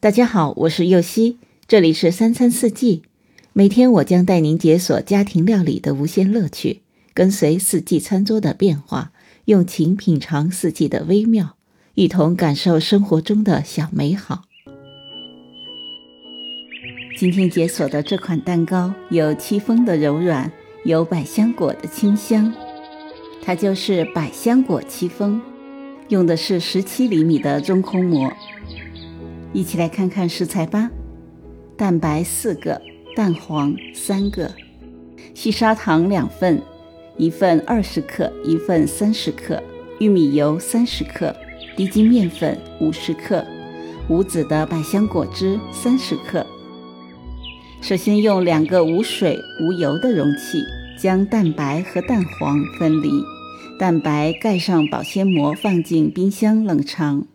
大家好，我是右希，这里是三餐四季。每天我将带您解锁家庭料理的无限乐趣，跟随四季餐桌的变化，用情品尝四季的微妙，一同感受生活中的小美好。今天解锁的这款蛋糕有戚风的柔软，有百香果的清香，它就是百香果戚风，用的是十七厘米的中空模。一起来看看食材吧：蛋白四个，蛋黄三个，细砂糖两份，一份二十克，一份三十克，玉米油三十克，低筋面粉五十克，无籽的百香果汁三十克。首先用两个无水无油的容器，将蛋白和蛋黄分离，蛋白盖上保鲜膜，放进冰箱冷藏。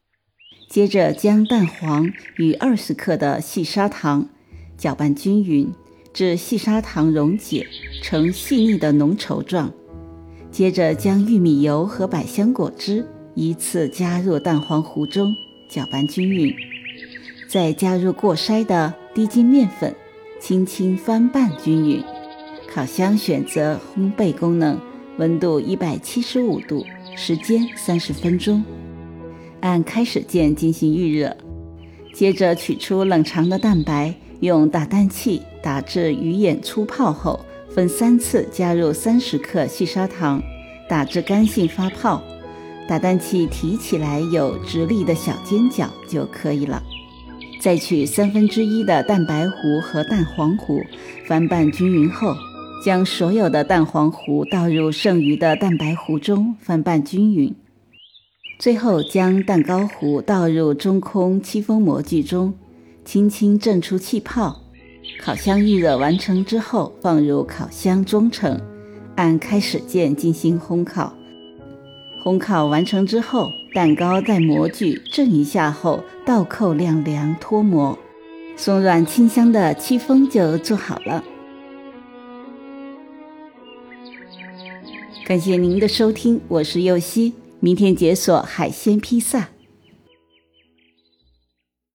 接着将蛋黄与二十克的细砂糖搅拌均匀，至细砂糖溶解成细腻的浓稠状。接着将玉米油和百香果汁依次加入蛋黄糊中，搅拌均匀。再加入过筛的低筋面粉，轻轻翻拌均匀。烤箱选择烘焙功能，温度一百七十五度，时间三十分钟。按开始键进行预热，接着取出冷藏的蛋白，用打蛋器打至鱼眼粗泡后，分三次加入三十克细砂糖，打至干性发泡。打蛋器提起来有直立的小尖角就可以了。再取三分之一的蛋白糊和蛋黄糊，翻拌均匀后，将所有的蛋黄糊倒入剩余的蛋白糊中，翻拌均匀。最后将蛋糕糊倒入中空戚风模具中，轻轻震出气泡。烤箱预热完成之后，放入烤箱中层，按开始键进行烘烤。烘烤完成之后，蛋糕在模具震一下后倒扣晾凉脱模，松软清香的戚风就做好了。感谢您的收听，我是右希。明天解锁海鲜披萨。